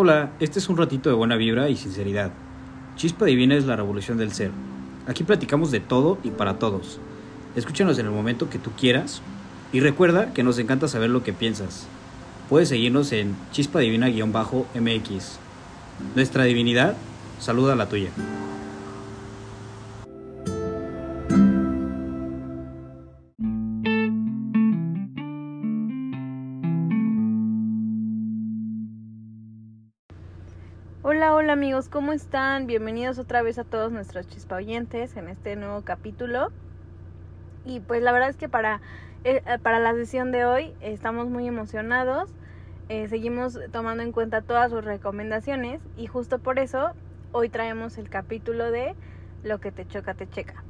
Hola, este es un ratito de buena vibra y sinceridad. Chispa Divina es la revolución del ser. Aquí platicamos de todo y para todos. Escúchanos en el momento que tú quieras y recuerda que nos encanta saber lo que piensas. Puedes seguirnos en Chispa Divina-MX. Nuestra divinidad saluda a la tuya. Amigos, ¿cómo están? Bienvenidos otra vez a todos nuestros chispa oyentes en este nuevo capítulo. Y pues la verdad es que para, eh, para la sesión de hoy estamos muy emocionados. Eh, seguimos tomando en cuenta todas sus recomendaciones y justo por eso hoy traemos el capítulo de Lo que te choca, te checa.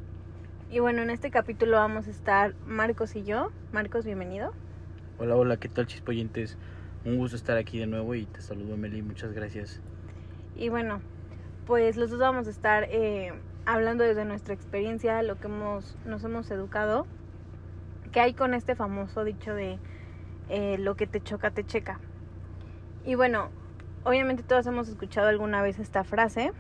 Y bueno, en este capítulo vamos a estar Marcos y yo. Marcos, bienvenido. Hola, hola, ¿qué tal chispoyentes? Un gusto estar aquí de nuevo y te saludo Meli, muchas gracias. Y bueno, pues los dos vamos a estar eh, hablando desde nuestra experiencia, lo que hemos, nos hemos educado, que hay con este famoso dicho de eh, lo que te choca, te checa. Y bueno, obviamente todos hemos escuchado alguna vez esta frase.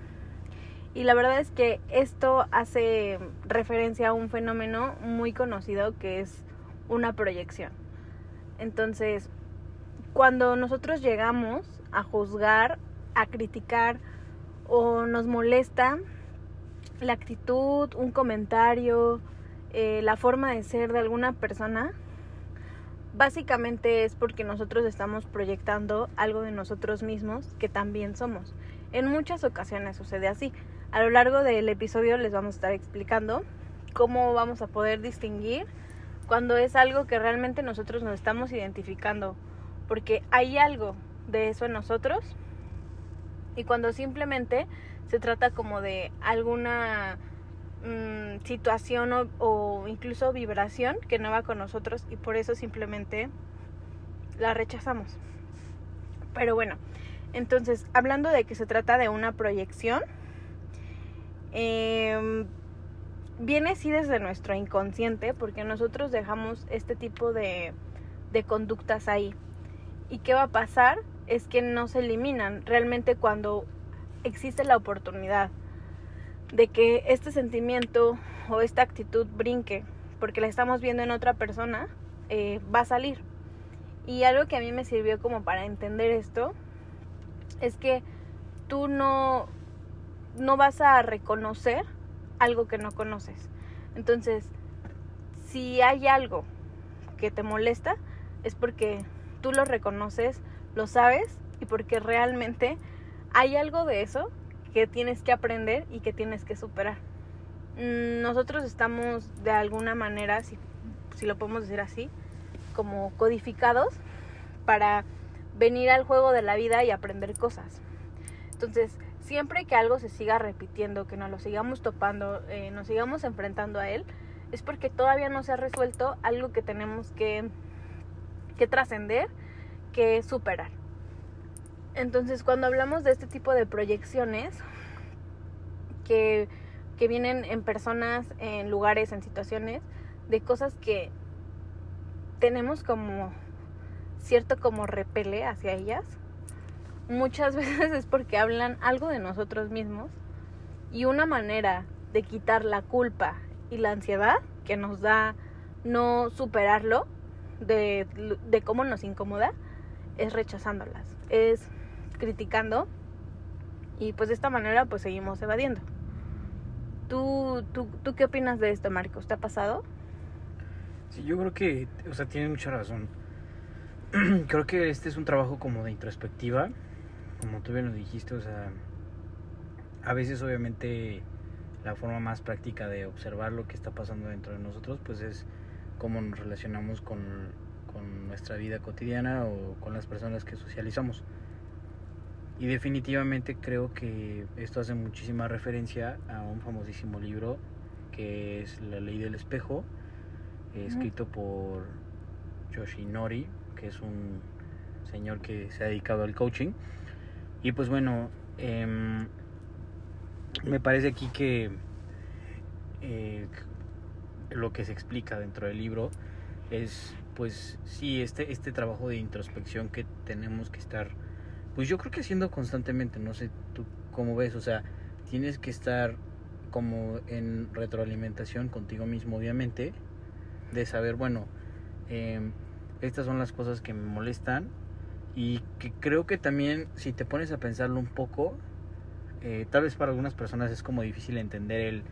Y la verdad es que esto hace referencia a un fenómeno muy conocido que es una proyección. Entonces, cuando nosotros llegamos a juzgar, a criticar o nos molesta la actitud, un comentario, eh, la forma de ser de alguna persona, básicamente es porque nosotros estamos proyectando algo de nosotros mismos que también somos. En muchas ocasiones sucede así. A lo largo del episodio les vamos a estar explicando cómo vamos a poder distinguir cuando es algo que realmente nosotros nos estamos identificando, porque hay algo de eso en nosotros y cuando simplemente se trata como de alguna mmm, situación o, incluso vibración que no va con nosotros y por eso simplemente la rechazamos. Pero bueno, entonces hablando de que se trata de una proyección, eh, viene sí desde nuestro inconsciente porque nosotros dejamos este tipo de, de conductas ahí. ¿Y qué va a pasar? Es que no se eliminan realmente cuando existe la oportunidad de que este sentimiento o esta actitud brinque porque la estamos viendo en otra persona, eh, va a salir. Y algo que a mí me sirvió como para entender esto es que tú no, no vas a reconocer algo que no conoces. Entonces, si hay algo que te molesta, es porque tú lo reconoces, lo sabes y porque realmente hay algo de eso que tienes que aprender y que tienes que superar. Nosotros estamos de alguna manera, si, si lo podemos decir así, como codificados para venir al juego de la vida y aprender cosas. Entonces, siempre que algo se siga repitiendo, que nos lo sigamos topando, eh, nos sigamos enfrentando a él, es porque todavía no se ha resuelto algo que tenemos que, que trascender, que superar. Entonces, cuando hablamos de este tipo de proyecciones que, que vienen en personas, en lugares, en situaciones, de cosas que tenemos como cierto como repele hacia ellas, muchas veces es porque hablan algo de nosotros mismos y una manera de quitar la culpa y la ansiedad que nos da no superarlo, de, de cómo nos incomoda, es rechazándolas, es criticando y pues de esta manera pues seguimos evadiendo. ¿Tú, tú, tú qué opinas de esto, Marcos? ¿Te ha pasado? Sí, yo creo que, o sea, tiene mucha razón. creo que este es un trabajo como de introspectiva, como tú bien lo dijiste, o sea, a veces obviamente la forma más práctica de observar lo que está pasando dentro de nosotros, pues es cómo nos relacionamos con, con nuestra vida cotidiana o con las personas que socializamos. Y definitivamente creo que esto hace muchísima referencia a un famosísimo libro que es La ley del espejo, eh, escrito por Yoshinori, que es un señor que se ha dedicado al coaching. Y pues bueno, eh, me parece aquí que eh, lo que se explica dentro del libro es pues sí, este, este trabajo de introspección que tenemos que estar Pues yo creo que haciendo constantemente, no sé tú cómo ves, o sea, tienes que estar como en retroalimentación contigo mismo, obviamente, de saber, bueno, em, estas son las cosas que me molestan y que creo que también si te pones a pensarlo un poco, eh, tal vez para algunas personas es como difícil entender el...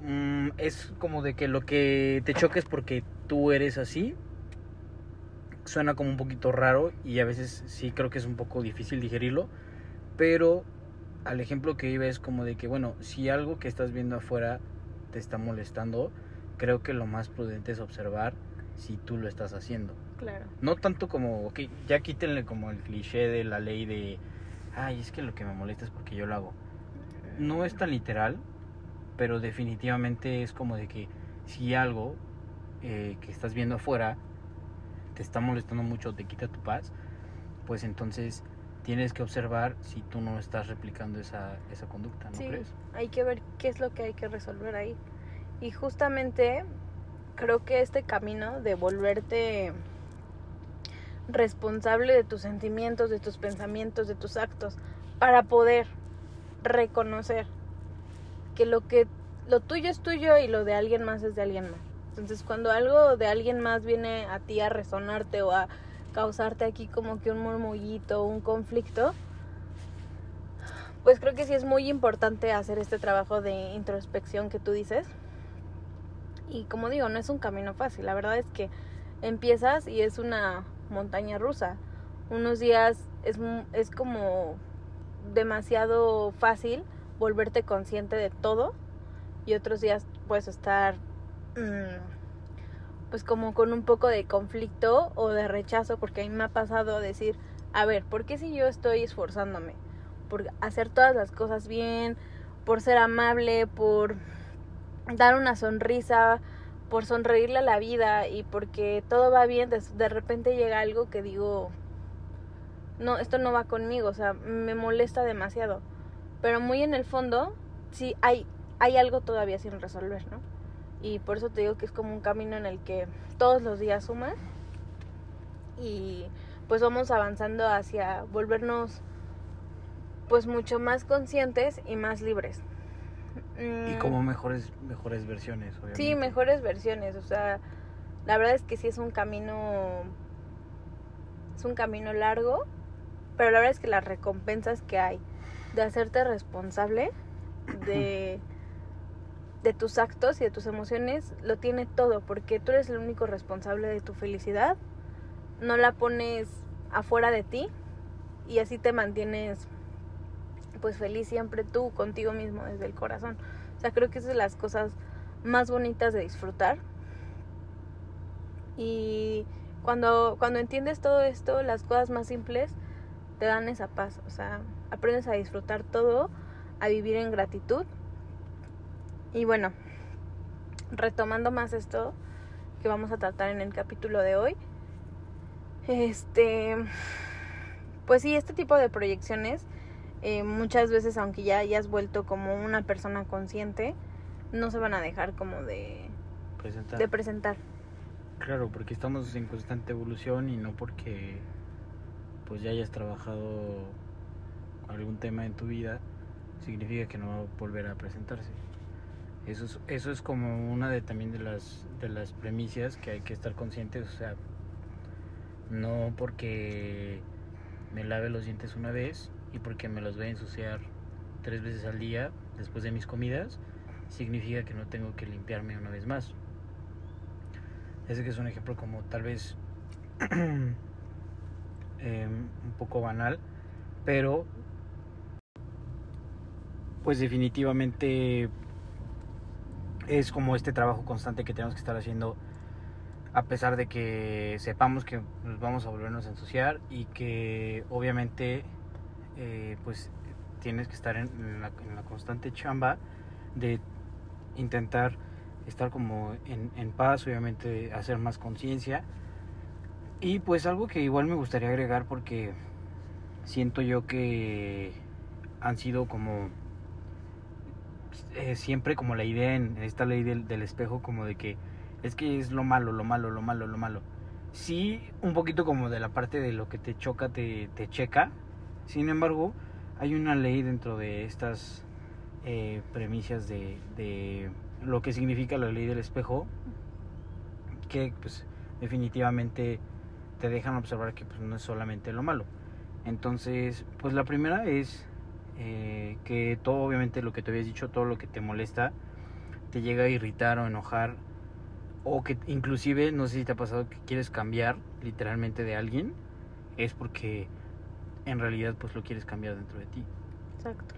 mm, es como de que lo que te choca es porque tú eres así. Suena como un poquito raro y a veces sí creo que es un poco difícil digerirlo. Pero al ejemplo que iba es como de que, bueno, si algo que estás viendo afuera te está molestando, creo que lo más prudente es observar si tú lo estás haciendo. Claro. No tanto como, ok, ya quítenle como el cliché de la ley de, ay, es que lo que me molesta es porque yo lo hago. No es tan literal, pero definitivamente es como de que si algo eh, que estás viendo afuera te está molestando mucho, te quita tu paz, pues entonces tienes que observar si tú no estás replicando esa, esa conducta, ¿no Sí, crees? hay que ver qué es lo que hay que resolver ahí. Y justamente creo que este camino de volverte responsable de tus sentimientos, de tus pensamientos, de tus actos, para poder reconocer que lo que lo tuyo es tuyo y lo de alguien más es de alguien más. Entonces, cuando algo de alguien más viene a ti a resonarte o a causarte aquí como que un murmullito, un conflicto, pues creo que sí es muy importante hacer este trabajo de introspección que tú dices. Y como digo, no es un camino fácil. La verdad es que empiezas y es una montaña rusa. Unos días es, es como demasiado fácil volverte consciente de todo y otros días puedes estar pues como con un poco de conflicto o de rechazo porque a mí me ha pasado decir, a ver, ¿por qué si yo estoy esforzándome por hacer todas las cosas bien, por ser amable, por dar una sonrisa, por sonreírle a la vida y porque todo va bien, de, de repente llega algo que digo, no, esto no va conmigo, o sea, me molesta demasiado. Pero muy en el fondo, sí hay, hay algo todavía sin resolver, ¿no? Y por eso te digo que es como un camino en el que todos los días suman y pues vamos avanzando hacia volvernos pues mucho más conscientes y más libres. Y Mm, como mejores, mejores versiones, obviamente. Sí, mejores versiones, o sea, la verdad es que sí es un camino es un camino largo, pero la verdad es que las recompensas que hay de hacerte responsable de de tus actos y de tus emociones lo tiene todo, porque tú eres el único responsable de tu felicidad. No la pones afuera de ti y así te mantienes pues feliz siempre tú contigo mismo desde el corazón. O sea, creo que esas son las cosas más bonitas de disfrutar. Y cuando, cuando entiendes todo esto, las cosas más simples te dan esa paz. O sea, aprendes a disfrutar todo, a vivir en gratitud. Y bueno, retomando más esto que vamos a tratar en el capítulo de hoy. Este, pues sí, este tipo de proyecciones, eh, muchas veces, aunque ya hayas vuelto como una persona consciente, no se van a dejar como de, Presentar. de presentar. Claro, porque estamos en constante evolución y no porque pues ya hayas trabajado algún tema en tu vida significa que no va a volver a presentarse. Eso es, eso es como una de también de las de las premisas que hay que estar conscientes, o sea, no porque me lave los dientes una vez y porque me los voy a ensuciar tres veces al día después de mis comidas, significa que no tengo que limpiarme una vez más. Ese que es un ejemplo como tal vez eh, un poco banal, pero pues definitivamente es como este trabajo constante que tenemos que estar haciendo a pesar de que sepamos que nos vamos a volvernos a ensuciar y que obviamente eh, pues tienes que estar en, la, en la constante chamba de intentar estar como en, en paz, obviamente hacer más conciencia. Y pues algo que igual me gustaría agregar porque siento yo que han sido como eh, siempre como la idea en, esta ley del, del espejo como de que es que es lo malo, lo malo, lo malo, lo malo. Sí, un poquito como de la parte de lo que te choca, te, te checa, Sin embargo, hay una ley dentro de estas eh, premisas de, de lo que significa la ley del espejo que pues definitivamente te dejan observar que pues, no es solamente lo malo. Entonces, pues la primera es eh, que todo, obviamente lo que te habías dicho, todo lo que te molesta, te llega a irritar o enojar, o que inclusive, no sé si te ha pasado que quieres cambiar literalmente de alguien, es porque en realidad pues lo quieres cambiar dentro de ti. Exacto.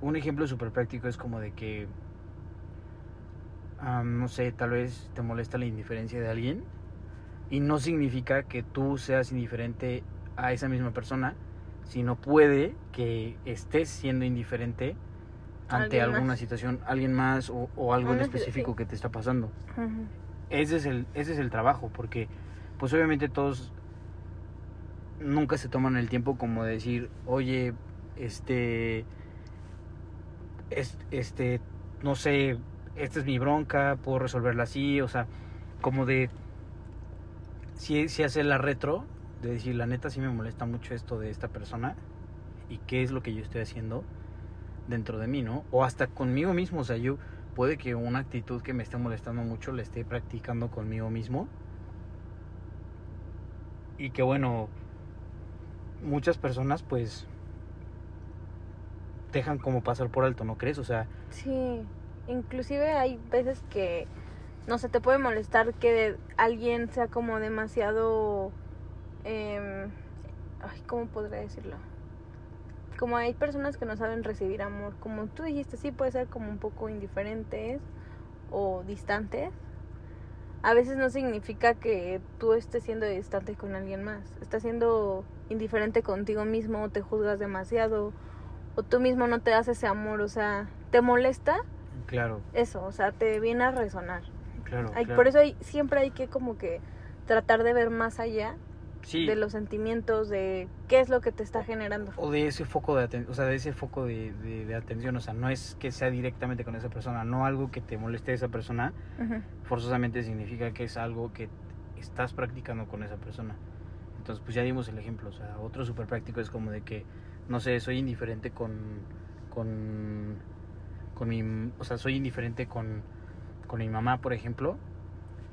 Un ejemplo súper práctico es como de que, no sé, tal vez te molesta la indiferencia de alguien y no significa que tú seas indiferente a esa misma persona, sino puede que estés siendo indiferente ante alguna más. situación, alguien más o, o algo en específico sí. que te está pasando. Ese es el, ese es el trabajo, porque pues obviamente todos nunca se toman el tiempo como de decir, oye, este, es- este, no sé, esta es mi bronca, puedo resolverla así, o sea, como de, si, si hace la retro, de decir, la neta sí me molesta mucho esto de esta persona, y qué es lo que yo estoy haciendo dentro de mí, ¿no? O hasta conmigo mismo, o sea, yo puede que una actitud que me esté molestando mucho la esté practicando conmigo mismo. Y que bueno, muchas personas pues dejan como pasar por alto, ¿no crees? O sea, Sí, inclusive hay veces que, no sé, te puede molestar que alguien sea como demasiado, ay, ¿cómo podría decirlo? Como hay personas que no saben recibir amor, como tú dijiste, sí puede ser como un poco indiferentes o distantes. A veces no significa que tú estés siendo distante con alguien más. Estás siendo indiferente contigo mismo, o te juzgas demasiado, o tú mismo no te das ese amor, o sea, te molesta claro, eso, o sea, te viene a resonar. claro. Hay- claro. Por eso hay, siempre hay que como que tratar de ver más allá sí, de los sentimientos, de qué es lo que te está generando. o de ese foco de atención, o sea, de ese foco de, de- de atención, o sea, no es que sea directamente con esa persona, no algo que te moleste de esa persona, forzosamente significa que es algo que estás practicando con esa persona. Entonces, pues ya dimos el ejemplo. O sea, otro súper práctico es como de que, no sé, soy indiferente con, con, con mi, o sea, soy indiferente con, con mi mamá, por ejemplo.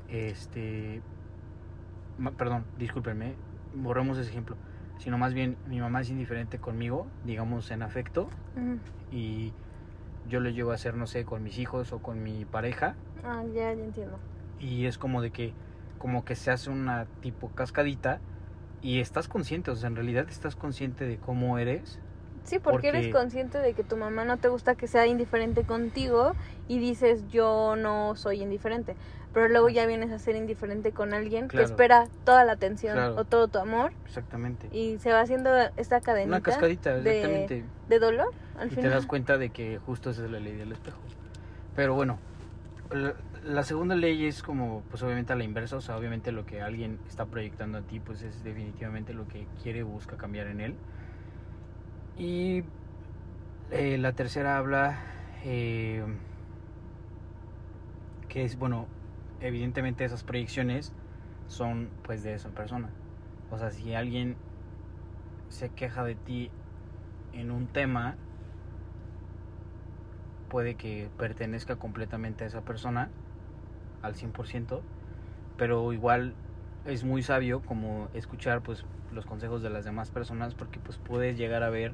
Este, perdón, discúlpenme, borremos ese ejemplo. Sino más bien, mi mamá es indiferente conmigo, digamos, en afecto, Ujú. y yo lo llevo a hacer, no sé, con mis hijos o con mi pareja Ah, ya, ya entiendo. y es como de que como que se hace una tipo cascadita y estás consciente, o sea, en realidad estás consciente de cómo eres. Sí, porque, eres consciente de que tu mamá no te gusta que sea indiferente contigo y dices yo no soy indiferente. Pero luego ya vienes a ser indiferente con alguien Claro. que espera toda la atención Claro. o todo tu amor Exactamente. y se va haciendo esta cadenita Una cascadita, de- exactamente. de dolor al Y te final. das cuenta de que justo esa es la ley del espejo. Pero bueno, la, la segunda ley es como, pues obviamente a la inversa, o sea, obviamente lo que alguien está proyectando a ti, pues es definitivamente lo que quiere o busca cambiar en él. Y eh, la tercera habla eh, que es, bueno, evidentemente esas proyecciones son pues de esa persona. O sea, si alguien se queja de ti en un tema, puede que pertenezca completamente a esa persona al 100%, pero igual es muy sabio como escuchar pues los consejos de las demás personas porque pues puedes llegar a ver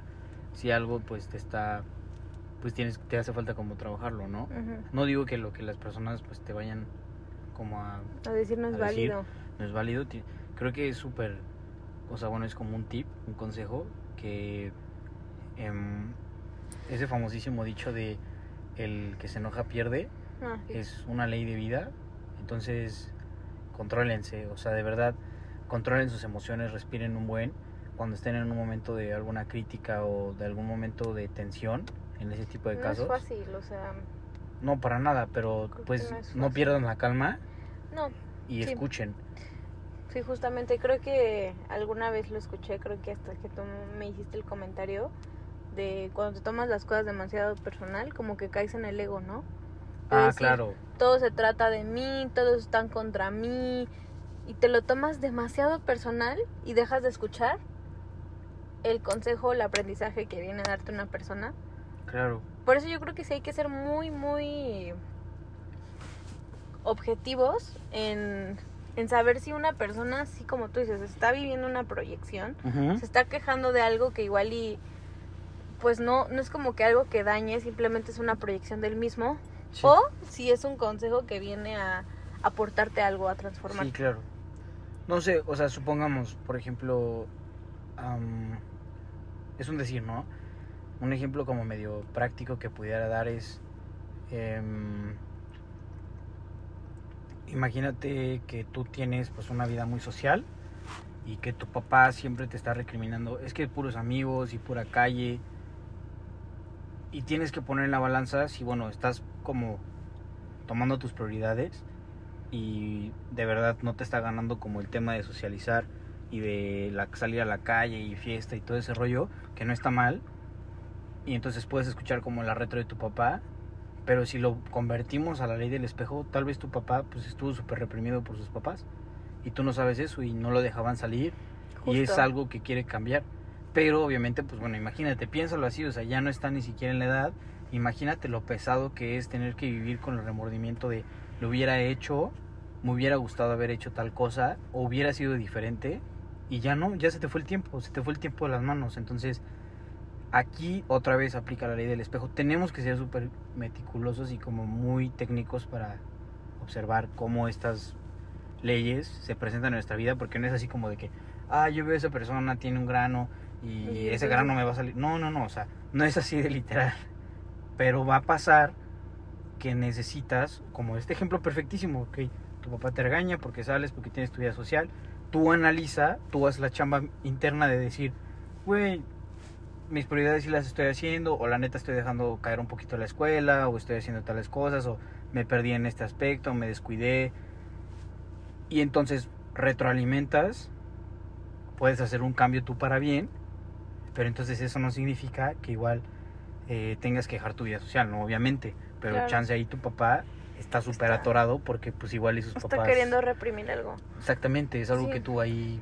si algo pues te está pues tienes te hace falta como trabajarlo, ¿no? No digo que lo que las personas pues te vayan como a A decir no es decir, válido. no es válido. Creo que es súper, o sea, bueno, es como un tip, un consejo que em, ese famosísimo dicho de el que se enoja pierde Ah, sí. es una ley de vida. Entonces, contrólense, o sea, de verdad, controlen sus emociones, respiren un buen. Cuando estén en un momento de alguna crítica o de algún momento de tensión, en ese tipo de no casos, es fácil, o sea, no para nada, pero pues no no pierdan la calma no, y Sí. escuchen. Sí, justamente creo que alguna vez lo escuché, creo que hasta que tú me hiciste el comentario de cuando te tomas las cosas demasiado personal, como que caes en el ego, ¿no? Ah, decir, claro. Todo se trata de mí, todos están contra mí y te lo tomas demasiado personal y dejas de escuchar el consejo, el aprendizaje que viene a darte una persona. Claro. Por eso yo creo que sí hay que ser muy, muy objetivos en, en saber si una persona, así como tú dices, está viviendo una proyección, se está quejando de algo que igual y pues no, no es como que algo que dañe, simplemente es una proyección del mismo. Sí. O si es un consejo que viene a aportarte algo, a transformar. Sí, claro. No sé, o sea, supongamos, por ejemplo, es un decir, ¿no? Un ejemplo como medio práctico que pudiera dar es, em, imagínate que tú tienes pues una vida muy social y que tu papá siempre te está recriminando, es que puros amigos y pura calle y tienes que poner en la balanza si, bueno, estás como tomando tus prioridades y de verdad no te está ganando como el tema de socializar y de la, salir a la calle y fiesta y todo ese rollo, que no está mal. Y entonces puedes escuchar como la retro de tu papá, pero si lo convertimos a la ley del espejo, tal vez tu papá pues estuvo súper reprimido por sus papás y tú no sabes eso y no lo dejaban salir y es algo que quiere cambiar. Pero obviamente, pues bueno, imagínate, piénsalo así, o sea, ya no está ni siquiera en la edad. Imagínate lo pesado que es tener que vivir con el remordimiento de lo hubiera hecho, me hubiera gustado haber hecho tal cosa, o hubiera sido diferente, y ya no, ya se te fue el tiempo, se te fue el tiempo de las manos. Entonces, aquí otra vez aplica la ley del espejo. Tenemos que ser súper meticulosos y como muy técnicos para observar cómo estas leyes se presentan en nuestra vida, porque no es así como de que, ah, yo veo a esa persona, tiene un grano y ese grano me va a salir. No, no, no, o sea, no es así de literal. Pero va a pasar que necesitas, como este ejemplo perfectísimo, ok, tu papá te regaña porque sales, porque tienes tu vida social, tú analiza, tú haces la chamba interna de decir, güey, mis prioridades sí las estoy haciendo, o la neta estoy dejando caer un poquito la escuela, o estoy haciendo tales cosas, o me perdí en este aspecto, me descuidé. Y entonces retroalimentas, puedes hacer un cambio tú para bien, pero entonces eso no significa que igual eh, tengas que dejar tu vida social, ¿no? Obviamente, pero Claro. chance ahí tu papá está súper Está- atorado porque pues igual y sus Está papás... queriendo reprimir algo. Exactamente, es algo Sí. que tú ahí,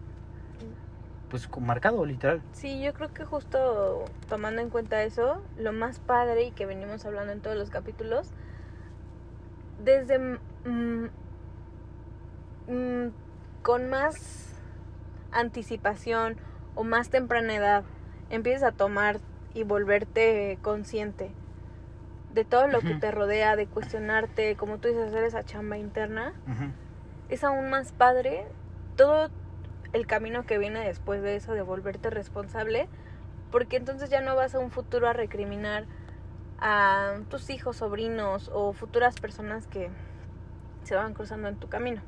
pues marcado, literal. Sí, yo creo que justo tomando en cuenta eso, lo más padre y que venimos hablando en todos los capítulos, desde mm, mm, con más anticipación o más temprana edad empiezas a tomar y volverte consciente de todo lo que te rodea, de cuestionarte, como tú dices, hacer esa chamba interna, es aún más padre todo el camino que viene después de eso, de volverte responsable, porque entonces ya no vas a un futuro a recriminar a tus hijos, sobrinos o futuras personas que se van cruzando en tu camino.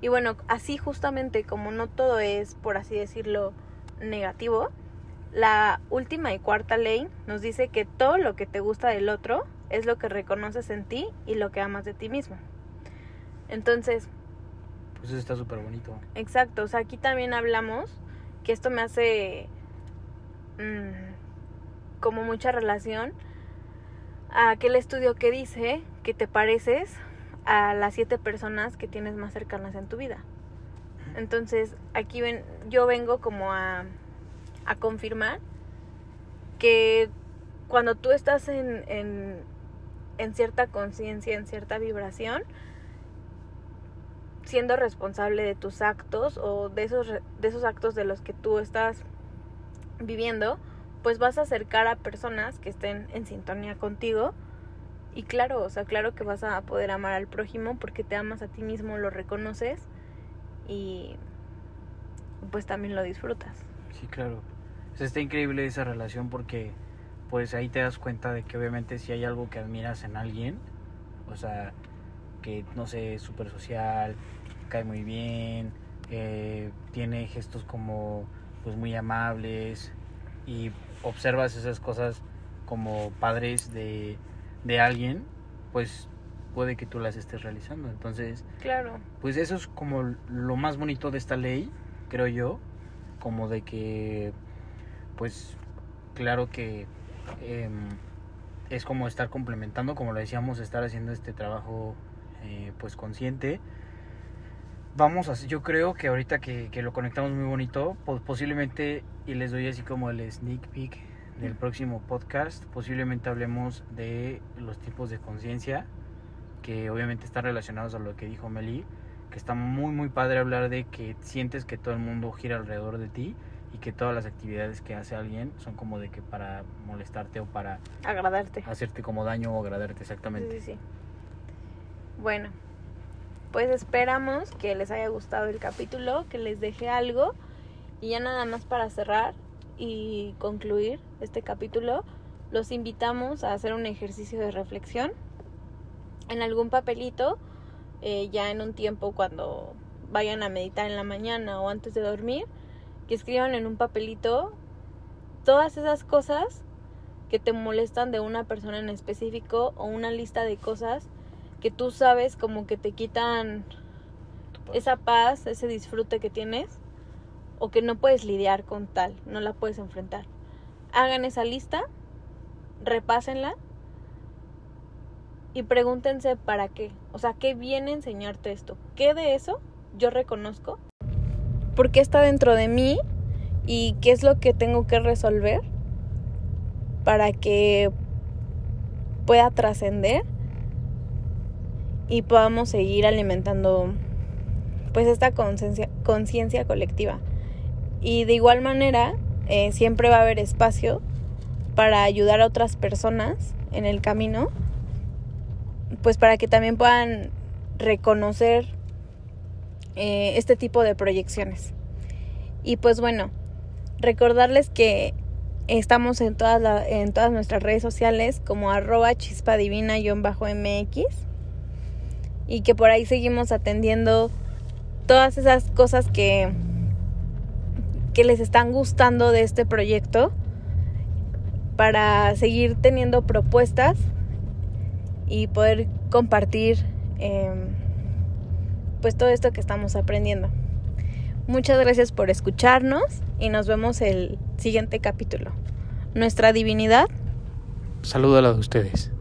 Y bueno, así justamente como no todo es, por así decirlo, negativo, la última y cuarta ley nos dice que todo lo que te gusta del otro es lo que reconoces en ti y lo que amas de ti mismo. Entonces, Pues eso está súper bonito. Exacto, o sea, aquí también hablamos que esto me hace mm, como mucha relación a aquel estudio que dice que te pareces a las siete personas que tienes más cercanas en tu vida. Entonces, aquí ven, yo vengo como a, a confirmar que cuando tú estás en, en, cierta conciencia, en cierta vibración, siendo responsable de tus actos o de esos, de esos actos de los que tú estás viviendo, pues vas a acercar a personas que estén en sintonía contigo. Y claro, o sea, claro que vas a poder amar al prójimo porque te amas a ti mismo, lo reconoces y pues también lo disfrutas. Sí, claro. Está increíble esa relación porque pues ahí te das cuenta de que obviamente si hay algo que admiras en alguien, o sea, que no sé, es súper social, cae muy bien, eh, tiene gestos como pues muy amables y observas esas cosas como padres de, de alguien, pues puede que tú las estés realizando. Entonces, Claro, pues eso es como lo más bonito de esta ley, creo yo, como de que, pues, claro que em, es como estar complementando, como lo decíamos, estar haciendo este trabajo, eh, pues, consciente, vamos a, yo creo que ahorita que, lo conectamos muy bonito, po- posiblemente, y les doy así como el sneak peek del próximo podcast, posiblemente hablemos de los tipos de conciencia, que obviamente están relacionados a lo que dijo Meli, que está muy muy padre hablar de que sientes que todo el mundo gira alrededor de ti y que todas las actividades que hace alguien son como de que para molestarte o para Agradarte. hacerte como daño o agradarte exactamente. Sí, sí. Bueno, pues esperamos que les haya gustado el capítulo, que les deje algo. Y ya nada más para cerrar y concluir este capítulo, los invitamos a hacer un ejercicio de reflexión en algún papelito, eh, ya en un tiempo cuando vayan a meditar en la mañana o antes de dormir, que escriban en un papelito todas esas cosas que te molestan de una persona en específico o una lista de cosas que tú sabes como que te quitan esa paz, ese disfrute que tienes o que no puedes lidiar con tal, no la puedes enfrentar. Hagan esa lista, repásenla y pregúntense para qué. O sea, ¿qué viene a enseñarte esto? ¿Qué de eso yo reconozco? ¿Por qué está dentro de mí? ¿Y qué es lo que tengo que resolver para que pueda trascender y podamos seguir alimentando pues esta conciencia colectiva? Y de igual manera, eh, siempre va a haber espacio para ayudar a otras personas en el camino, pues para que también puedan reconocer eh, este tipo de proyecciones. Y pues bueno, recordarles que estamos en todas, en todas nuestras redes sociales como arroba chispadivina-mx y que por ahí seguimos atendiendo todas esas cosas que, que les están gustando de este proyecto para seguir teniendo propuestas y poder compartir em, pues todo esto que estamos aprendiendo. Muchas gracias por escucharnos y nos vemos el siguiente capítulo. Nuestra divinidad Saludos a ustedes.